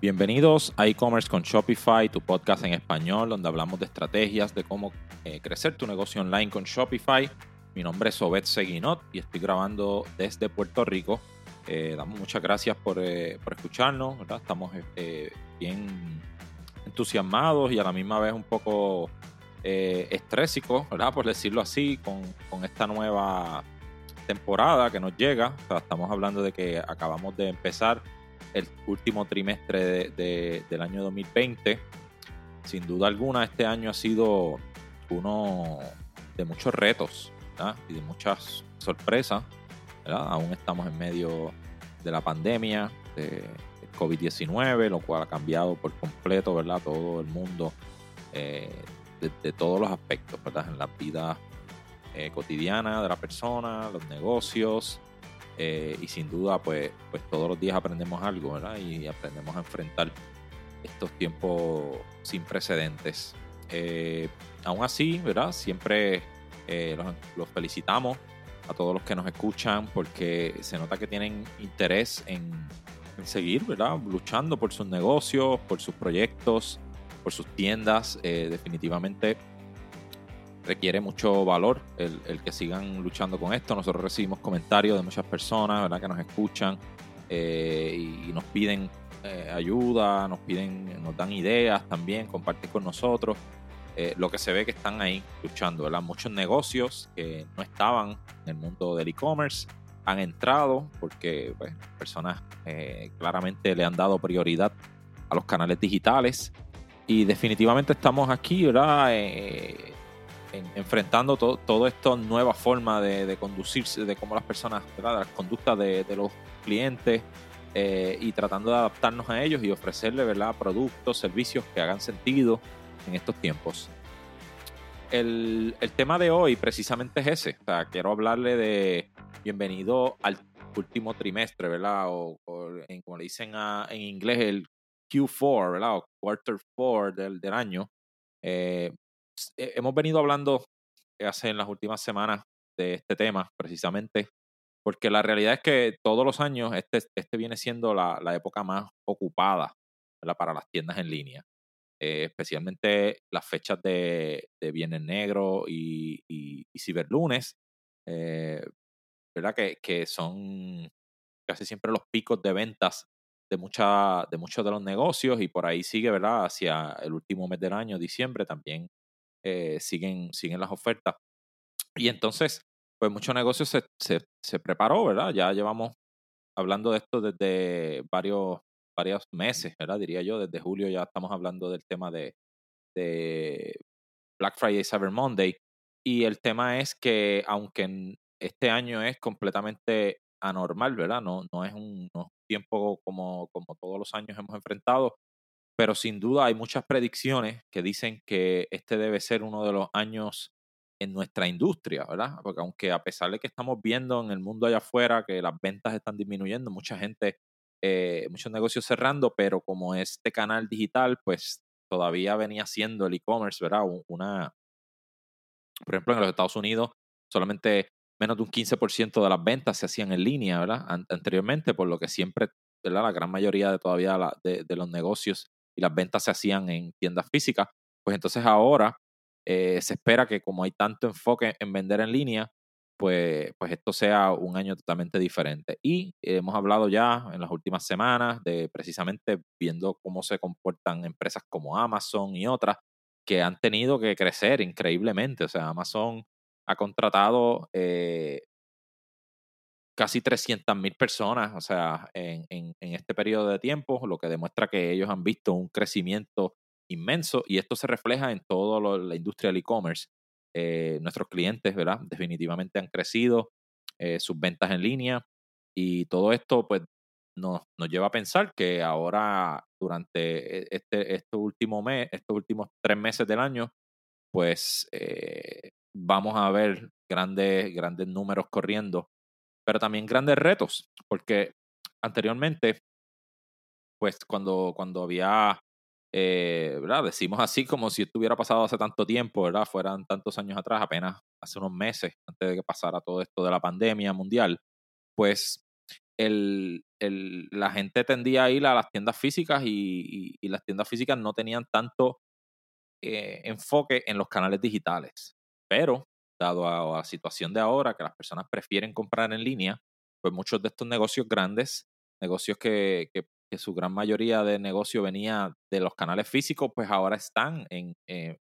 Bienvenidos a e-commerce con Shopify, tu podcast en español donde hablamos de estrategias de cómo eh, crecer tu negocio online con Shopify. Mi nombre es Obed Seguinot y estoy grabando desde Puerto Rico. Eh, damos muchas gracias por, eh, escucharnos, estamos bien entusiasmados y a la misma vez un poco estrésicos, ¿verdad? por decirlo así, con, con, esta nueva temporada que nos llega. estamos hablando de que acabamos de empezar el último trimestre del año 2020. Sin duda alguna, este año ha sido uno de muchos retos y de muchas sorpresas. Aún estamos en medio de la pandemia de COVID-19, lo cual ha cambiado por completo ¿verdad? todo el mundo eh, de, todos los aspectos, ¿verdad? en la vida eh, cotidiana de la persona, los negocios, eh, y sin duda, pues, pues todos los días aprendemos algo, ¿verdad? Y aprendemos a enfrentar estos tiempos sin precedentes. Eh, aún así, ¿verdad? Siempre eh, los, felicitamos a todos los que nos escuchan porque se nota que tienen interés en, en seguir, ¿verdad? Luchando por sus negocios, por sus proyectos, por sus tiendas. definitivamente requiere mucho valor el, que sigan luchando con esto. Nosotros recibimos comentarios de muchas personas ¿verdad? que nos escuchan eh, y, nos piden eh, ayuda, nos piden, nos dan ideas también, compartir con nosotros. Eh, lo que se ve que están ahí luchando, ¿verdad? Muchos negocios que no estaban en el mundo del e-commerce han entrado porque pues, personas claramente le han dado prioridad a los canales digitales y definitivamente estamos aquí, ¿verdad? Enfrentando todo, todo esto nueva forma de, conducirse, de cómo las personas, las conductas de, los clientes eh, y tratando de adaptarnos a ellos y ofrecerle ¿verdad? productos, servicios que hagan sentido en estos tiempos. El, tema de hoy precisamente es ese. O quiero hablarle de bienvenido al último trimestre, ¿verdad? O, como le dicen en inglés, el Q4, ¿verdad? O quarter four del, del año. Eh, hemos venido hablando hace en las últimas semanas de este tema, precisamente, porque la realidad es que todos los años este, este viene siendo la, época más ocupada para las tiendas en línea. Eh, especialmente las fechas de, de Viernes Negro y, y, Ciberlunes, eh, ¿verdad? Que, que, son casi siempre los picos de ventas de, mucha, de muchos de los negocios y por ahí sigue, ¿verdad? Hacia el último mes del año, diciembre, también eh, siguen, siguen las ofertas. Y entonces, pues muchos negocios se, se, preparó, ¿verdad? Ya llevamos hablando de esto desde varios, varios meses, ¿verdad? Diría yo, desde julio ya estamos hablando del tema de, de Black Friday, Cyber Monday. Y el tema es que aunque este año es completamente anormal, ¿verdad? No, no es un, no es un tiempo como, como todos los años hemos enfrentado, pero sin duda hay muchas predicciones que dicen que este debe ser uno de los años en nuestra industria, ¿verdad? Porque aunque a pesar de que estamos viendo en el mundo allá afuera que las ventas están disminuyendo, mucha gente, eh, muchos negocios cerrando, pero como este canal digital, pues todavía venía siendo el e-commerce, ¿verdad? Una, por ejemplo, en los Estados Unidos, solamente menos de un 15% de las ventas se hacían en línea, ¿verdad? Anteriormente, por lo que siempre, ¿verdad? La gran mayoría de todavía de los negocios y las ventas se hacían en tiendas físicas, pues entonces ahora eh, se espera que como hay tanto enfoque en vender en línea, pues, pues esto sea un año totalmente diferente. Y hemos hablado ya en las últimas semanas de precisamente viendo cómo se comportan empresas como Amazon y otras que han tenido que crecer increíblemente. O sea, Amazon ha contratado eh, casi 300 mil personas, o sea, en, en, este periodo de tiempo, lo que demuestra que ellos han visto un crecimiento inmenso y esto se refleja en toda la industria del e-commerce. Eh, nuestros clientes, ¿verdad? Definitivamente han crecido eh, sus ventas en línea y todo esto, pues, nos, nos lleva a pensar que ahora, durante e, este, este último mes, estos últimos tres meses del año, pues eh, vamos a ver grandes, grandes números corriendo pero también grandes retos, porque anteriormente, pues cuando, cuando había, eh, ¿verdad? Decimos así como si estuviera pasado hace tanto tiempo, ¿verdad? Fueran tantos años atrás, apenas hace unos meses, antes de que pasara todo esto de la pandemia mundial, pues la gente tendía a ir a las tiendas físicas y, las tiendas físicas no tenían tanto eh, enfoque en los canales digitales. Pero, dado a, la situación de ahora, que las personas prefieren comprar en línea, pues muchos de estos negocios grandes, negocios que, su gran mayoría de negocio venía de los canales físicos, pues ahora están en, eh,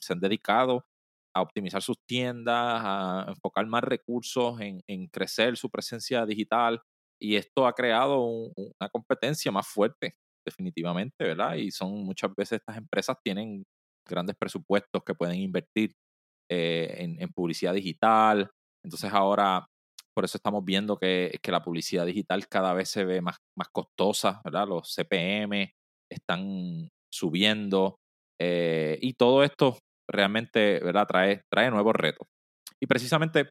se han dedicado a optimizar sus tiendas, a enfocar más recursos en, crecer su presencia digital. Y esto ha creado una competencia más fuerte, definitivamente, ¿verdad? Y son muchas veces estas empresas tienen grandes presupuestos que pueden invertir eh, en, publicidad digital. Entonces ahora, por eso estamos viendo que, que, la publicidad digital cada vez se ve más, más costosa, ¿verdad? Los CPM están subiendo. Eh, y todo esto realmente ¿verdad? Trae, trae nuevos retos. Y precisamente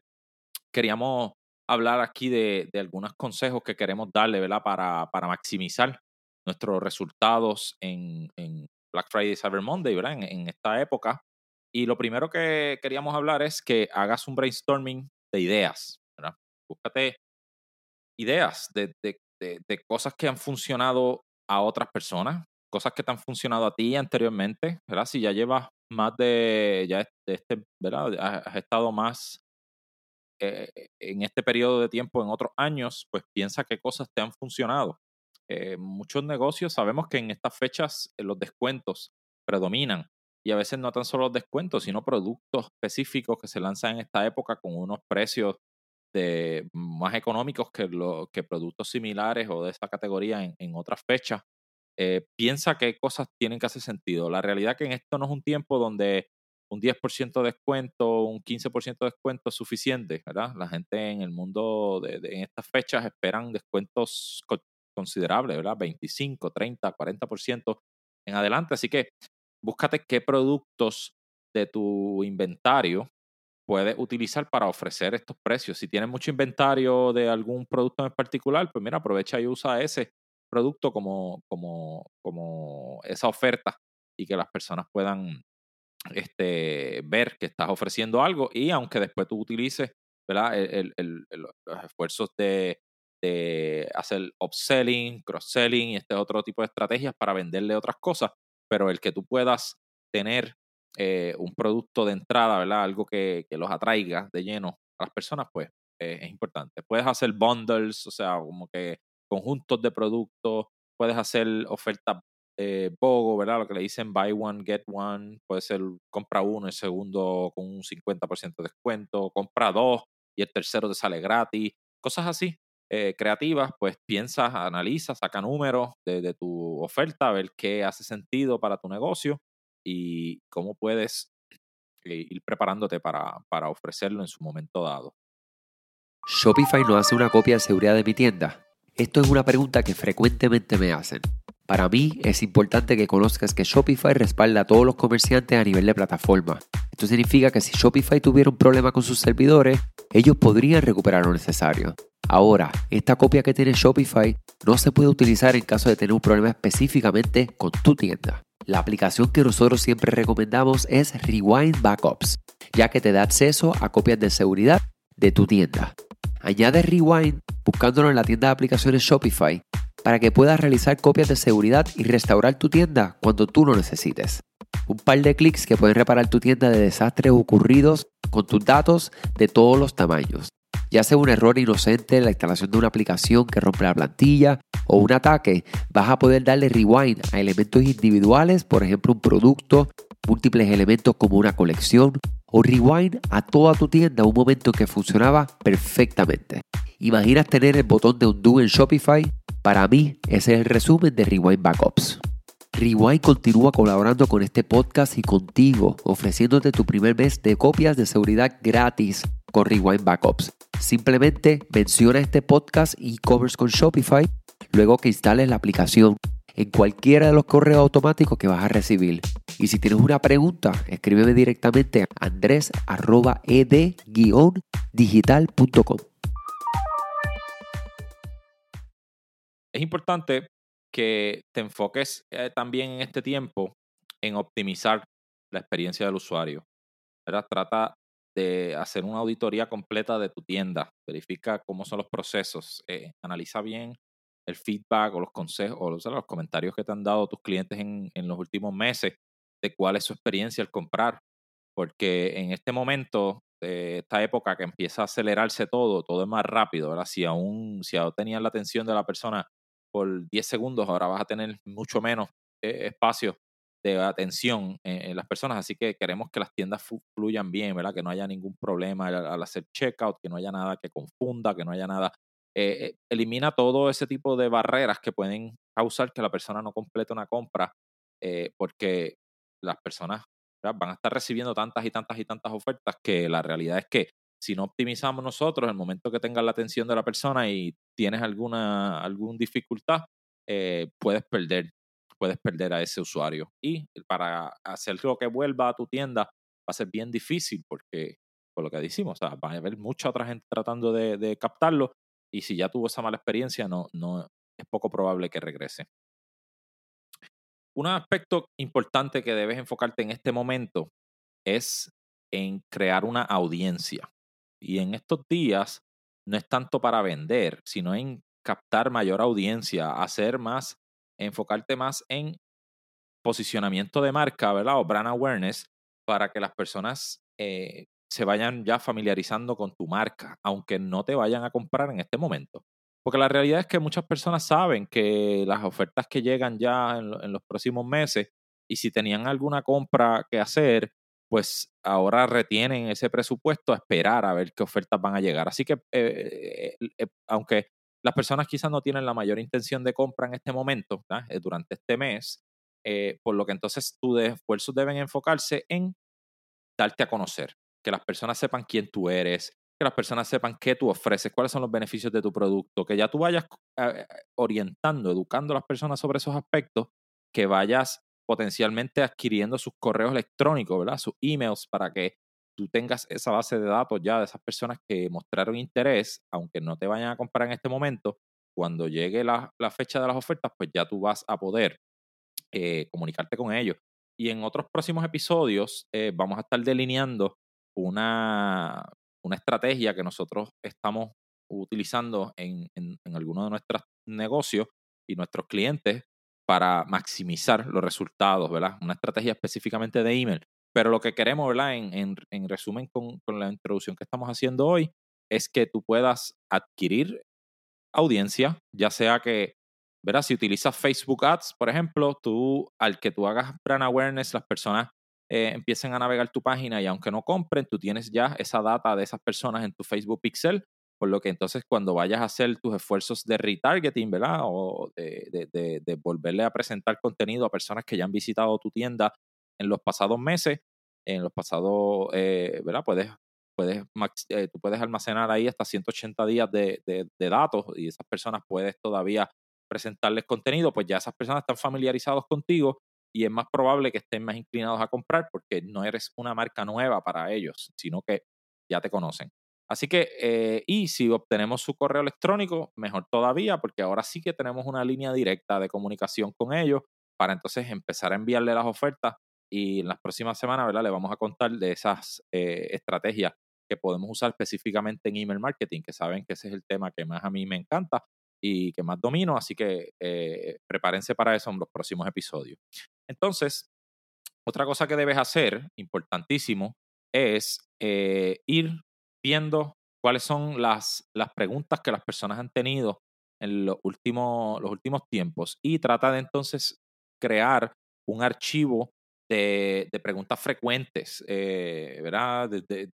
queríamos hablar aquí de, algunos consejos que queremos darle ¿verdad? Para, para maximizar nuestros resultados en, Black Friday Cyber Monday, ¿verdad? En, esta época. Y lo primero que queríamos hablar es que hagas un brainstorming de ideas. ¿verdad? Búscate ideas de, de cosas que han funcionado a otras personas, cosas que te han funcionado a ti anteriormente, ¿verdad? Si ya llevas más de, ya este, ¿verdad? Has estado más eh, en este periodo de tiempo en otros años, pues piensa qué cosas te han funcionado. Eh, muchos negocios sabemos que en estas fechas eh, los descuentos predominan y a veces no tan solo descuentos, sino productos específicos que se lanzan en esta época con unos precios de, más económicos que, lo, que productos similares o de esta categoría en, en otras fechas. Eh, piensa qué cosas tienen que hacer sentido. La realidad es que en esto no es un tiempo donde un 10% de descuento, un 15% de descuento es suficiente, ¿verdad? La gente en el mundo de, en estas fechas esperan descuentos considerables, ¿verdad? 25, 30, 40% en adelante. Así que búscate qué productos de tu inventario puedes utilizar para ofrecer estos precios. Si tienes mucho inventario de algún producto en particular, pues mira, aprovecha y usa ese producto como, como, como esa oferta y que las personas puedan este, ver que estás ofreciendo algo y aunque después tú utilices ¿verdad? El, los esfuerzos de, de hacer upselling, cross-selling y este otro tipo de estrategias para venderle otras cosas, pero el que tú puedas tener eh, un producto de entrada, ¿verdad? Algo que, que, los atraiga de lleno a las personas, pues eh, es importante. Puedes hacer bundles, o sea, como que conjuntos de productos, puedes hacer ofertas eh, BOGO, ¿verdad? Lo que le dicen buy one, get one, puede ser compra uno, el segundo con un 50% de descuento, compra dos y el tercero te sale gratis, cosas así. Eh, creativas, pues piensas, analiza, saca números de, tu oferta, a ver qué hace sentido para tu negocio y cómo puedes eh, ir preparándote para, para ofrecerlo en su momento dado. Shopify no hace una copia de seguridad de mi tienda. Esto es una pregunta que frecuentemente me hacen. Para mí es importante que conozcas que Shopify respalda a todos los comerciantes a nivel de plataforma. Esto significa que si Shopify tuviera un problema con sus servidores, ellos podrían recuperar lo necesario. Ahora, esta copia que tiene Shopify no se puede utilizar en caso de tener un problema específicamente con tu tienda. La aplicación que nosotros siempre recomendamos es Rewind Backups, ya que te da acceso a copias de seguridad de tu tienda. Añade Rewind buscándolo en la tienda de aplicaciones Shopify para que puedas realizar copias de seguridad y restaurar tu tienda cuando tú lo necesites. Un par de clics que pueden reparar tu tienda de desastres ocurridos con tus datos de todos los tamaños. Ya sea un error inocente en la instalación de una aplicación que rompe la plantilla o un ataque, vas a poder darle rewind a elementos individuales, por ejemplo un producto, múltiples elementos como una colección o rewind a toda tu tienda un momento que funcionaba perfectamente. ¿Imaginas tener el botón de undo en Shopify? Para mí, ese es el resumen de Rewind Backups. Rewind continúa colaborando con este podcast y contigo, ofreciéndote tu primer mes de copias de seguridad gratis con Rewind Backups. Simplemente menciona este podcast y covers con Shopify luego que instales la aplicación en cualquiera de los correos automáticos que vas a recibir. Y si tienes una pregunta, escríbeme directamente a andres.ed-digital.com. Es importante que te enfoques eh, también en este tiempo en optimizar la experiencia del usuario. Trata de hacer una auditoría completa de tu tienda. Verifica cómo son los procesos. Eh, analiza bien el feedback o los consejos o los, comentarios que te han dado tus clientes en, en, los últimos meses de cuál es su experiencia al comprar. Porque en este momento, de esta época que empieza a acelerarse todo, todo es más rápido. ¿verdad? Si aún, si aún tenías la atención de la persona por 10 segundos, ahora vas a tener mucho menos eh, espacio de atención en, las personas, así que queremos que las tiendas fluyan bien, ¿verdad? Que no haya ningún problema al, hacer checkout, que no haya nada que confunda, que no haya nada. Eh, eh, elimina todo ese tipo de barreras que pueden causar que la persona no complete una compra, porque las personas van a estar recibiendo tantas y tantas y tantas ofertas que la realidad es que si no optimizamos nosotros, el momento que tengas la atención de la persona y tienes alguna, alguna dificultad, puedes perder puedes perder a ese usuario. Y para hacer lo que vuelva a tu tienda va a ser bien difícil porque, por lo que decimos, o va a haber mucha otra gente tratando de, captarlo y si ya tuvo esa mala experiencia, no, no es poco probable que regrese. Un aspecto importante que debes enfocarte en este momento es en crear una audiencia. Y en estos días no es tanto para vender, sino en captar mayor audiencia, hacer más enfocarte más en posicionamiento de marca, ¿verdad? O brand awareness para que las personas eh, se vayan ya familiarizando con tu marca, aunque no te vayan a comprar en este momento. Porque la realidad es que muchas personas saben que las ofertas que llegan ya en, los próximos meses y si tenían alguna compra que hacer, pues ahora retienen ese presupuesto a esperar a ver qué ofertas van a llegar. Así que, eh, eh, aunque las personas quizás no tienen la mayor intención de compra en este momento, eh, durante este mes, eh, por lo que entonces tus esfuerzos deben enfocarse en darte a conocer, que las personas sepan quién tú eres, que las personas sepan qué tú ofreces, cuáles son los beneficios de tu producto, que ya tú vayas eh, orientando, educando a las personas sobre esos aspectos, que vayas potencialmente adquiriendo sus correos electrónicos, ¿verdad? Sus emails para que tú tengas esa base de datos ya de esas personas que mostraron interés, aunque no te vayan a comprar en este momento, cuando llegue la, fecha de las ofertas, pues ya tú vas a poder eh, comunicarte con ellos. Y en otros próximos episodios eh, vamos a estar delineando una, una estrategia que nosotros estamos utilizando en, en, en algunos de nuestros negocios y nuestros clientes para maximizar los resultados, ¿verdad? Una estrategia específicamente de email pero lo que queremos, ¿verdad? En, en, resumen con, con, la introducción que estamos haciendo hoy, es que tú puedas adquirir audiencia, ya sea que, ¿verdad? Si utilizas Facebook Ads, por ejemplo, tú, al que tú hagas brand awareness, las personas eh, empiecen a navegar tu página y aunque no compren, tú tienes ya esa data de esas personas en tu Facebook Pixel, por lo que entonces cuando vayas a hacer tus esfuerzos de retargeting, ¿verdad? O de, de, de volverle a presentar contenido a personas que ya han visitado tu tienda en los pasados meses, en los pasados, eh, ¿verdad? Puedes, puedes, eh, tú puedes almacenar ahí hasta 180 días de, datos y esas personas puedes todavía presentarles contenido, pues ya esas personas están familiarizados contigo y es más probable que estén más inclinados a comprar porque no eres una marca nueva para ellos, sino que ya te conocen. Así que, eh, y si obtenemos su correo electrónico, mejor todavía, porque ahora sí que tenemos una línea directa de comunicación con ellos para entonces empezar a enviarle las ofertas y en las próximas semanas, ¿verdad? Le vamos a contar de esas eh, estrategias que podemos usar específicamente en email marketing, que saben que ese es el tema que más a mí me encanta y que más domino, así que eh, prepárense para eso en los próximos episodios. Entonces, otra cosa que debes hacer, importantísimo, es eh, ir viendo cuáles son las, las preguntas que las personas han tenido en los últimos, los últimos tiempos y trata de entonces crear un archivo de, preguntas frecuentes, eh, ¿verdad?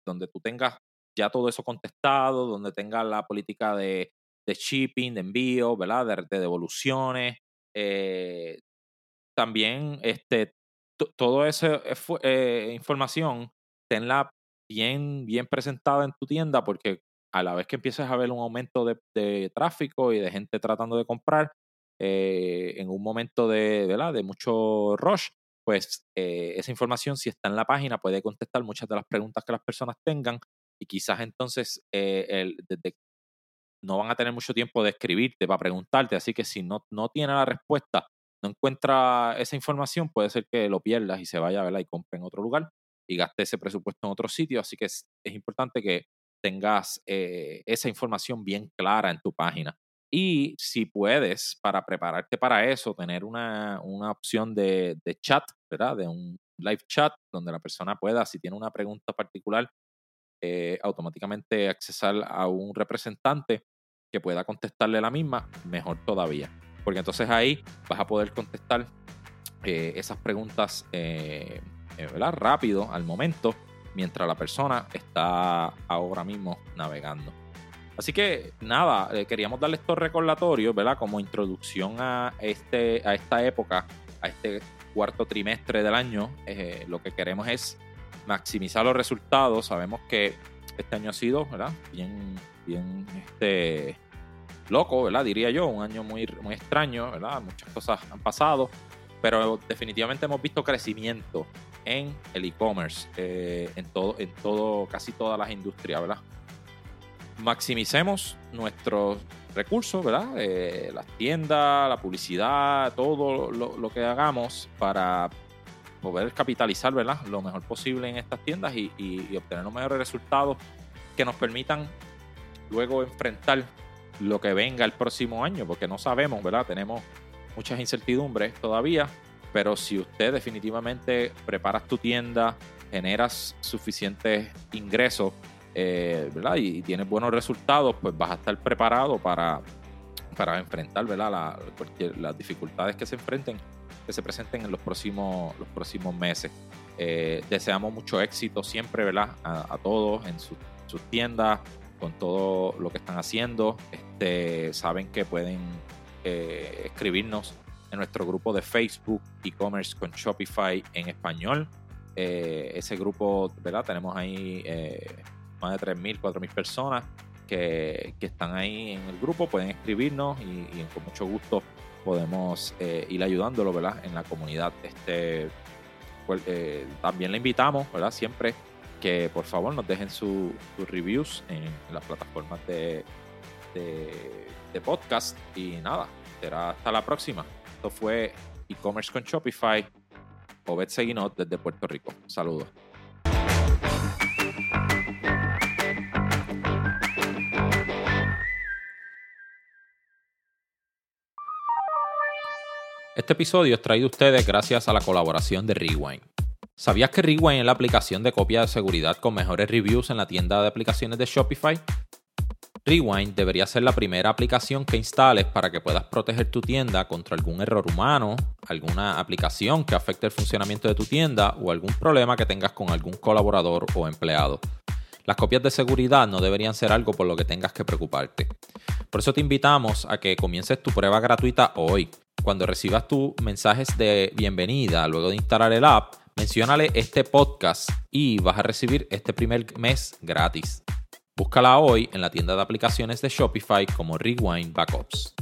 donde tú tengas ya todo eso contestado, donde tengas la política de, shipping, de envío, ¿verdad? De, devoluciones. Eh, también este, toda esa eh, información, tenla bien, bien presentada en tu tienda porque a la vez que empieces a ver un aumento de, tráfico y de gente tratando de comprar, en un momento de, ¿verdad? de mucho rush, pues eh, esa información, si está en la página, puede contestar muchas de las preguntas que las personas tengan y quizás entonces eh, no van a tener mucho tiempo de escribirte para preguntarte, así que si no, no tiene la respuesta, no encuentra esa información, puede ser que lo pierdas y se vaya a verla y compre en otro lugar. y gaste ese presupuesto en otro sitio. Así que es, importante que tengas eh, esa información bien clara en tu página. Y si puedes, para prepararte para eso, tener una, opción de, chat, ¿verdad? De un live chat donde la persona pueda, si tiene una pregunta particular, eh, automáticamente accesar a un representante que pueda contestarle la misma, mejor todavía. Porque entonces ahí vas a poder contestar eh, esas preguntas eh, rápido, al momento, mientras la persona está ahora mismo navegando. Así que nada, queríamos darle estos recordatorios, ¿verdad? Como introducción a, este, a esta época, a este cuarto trimestre del año. lo que queremos es maximizar los resultados. Sabemos que este año ha sido, ¿verdad? Bien, bien, este, loco, ¿verdad? Diría yo, un año muy, muy extraño, ¿verdad? Muchas cosas han pasado, pero definitivamente hemos visto crecimiento en el e-commerce, eh, en todo, en todo, casi todas las industrias, ¿verdad? Maximicemos nuestros recursos, ¿verdad? Eh, las tiendas, la publicidad, todo lo, que hagamos para poder capitalizar ¿verdad? lo mejor posible en estas tiendas y, obtener los mejores resultados que nos permitan luego enfrentar lo que venga el próximo año, porque no sabemos, ¿verdad? Tenemos muchas incertidumbres todavía, pero si usted definitivamente preparas tu tienda, generas suficientes ingresos, eh, ¿verdad? Y, tienes buenos resultados, pues vas a estar preparado para, para enfrentar, las dificultades que se enfrenten que se presenten en los próximos, los próximos meses. Eh, deseamos mucho éxito siempre, ¿verdad? A, todos en sus tiendas, con todo lo que están haciendo. Este, saben que pueden eh, escribirnos en nuestro grupo de Facebook, e-commerce con Shopify en español. Eh, ese grupo, ¿verdad? Tenemos ahí más de 3.000, 4.000 personas que, que, están ahí en el grupo. Pueden escribirnos y, con mucho gusto podemos eh, ir ayudándolo, ¿verdad? En la comunidad. Este, pues, eh, también le invitamos, ¿verdad? Siempre que por favor nos dejen sus reviews en, las plataformas de, de, podcast. Y nada, será hasta la próxima. Esto fue e-commerce con Shopify. Obed Seguinot desde Puerto Rico. Saludos. Este episodio es traído a ustedes gracias a la colaboración de Rewind. ¿Sabías que Rewind es la aplicación de copia de seguridad con mejores reviews en la tienda de aplicaciones de Shopify? Rewind debería ser la primera aplicación que instales para que puedas proteger tu tienda contra algún error humano, alguna aplicación que afecte el funcionamiento de tu tienda o algún problema que tengas con algún colaborador o empleado. Las copias de seguridad no deberían ser algo por lo que tengas que preocuparte. Por eso te invitamos a que comiences tu prueba gratuita hoy cuando recibas tus mensajes de bienvenida luego de instalar el app, menciónale este podcast y vas a recibir este primer mes gratis. Búscala hoy en la tienda de aplicaciones de Shopify como Rewind Backups.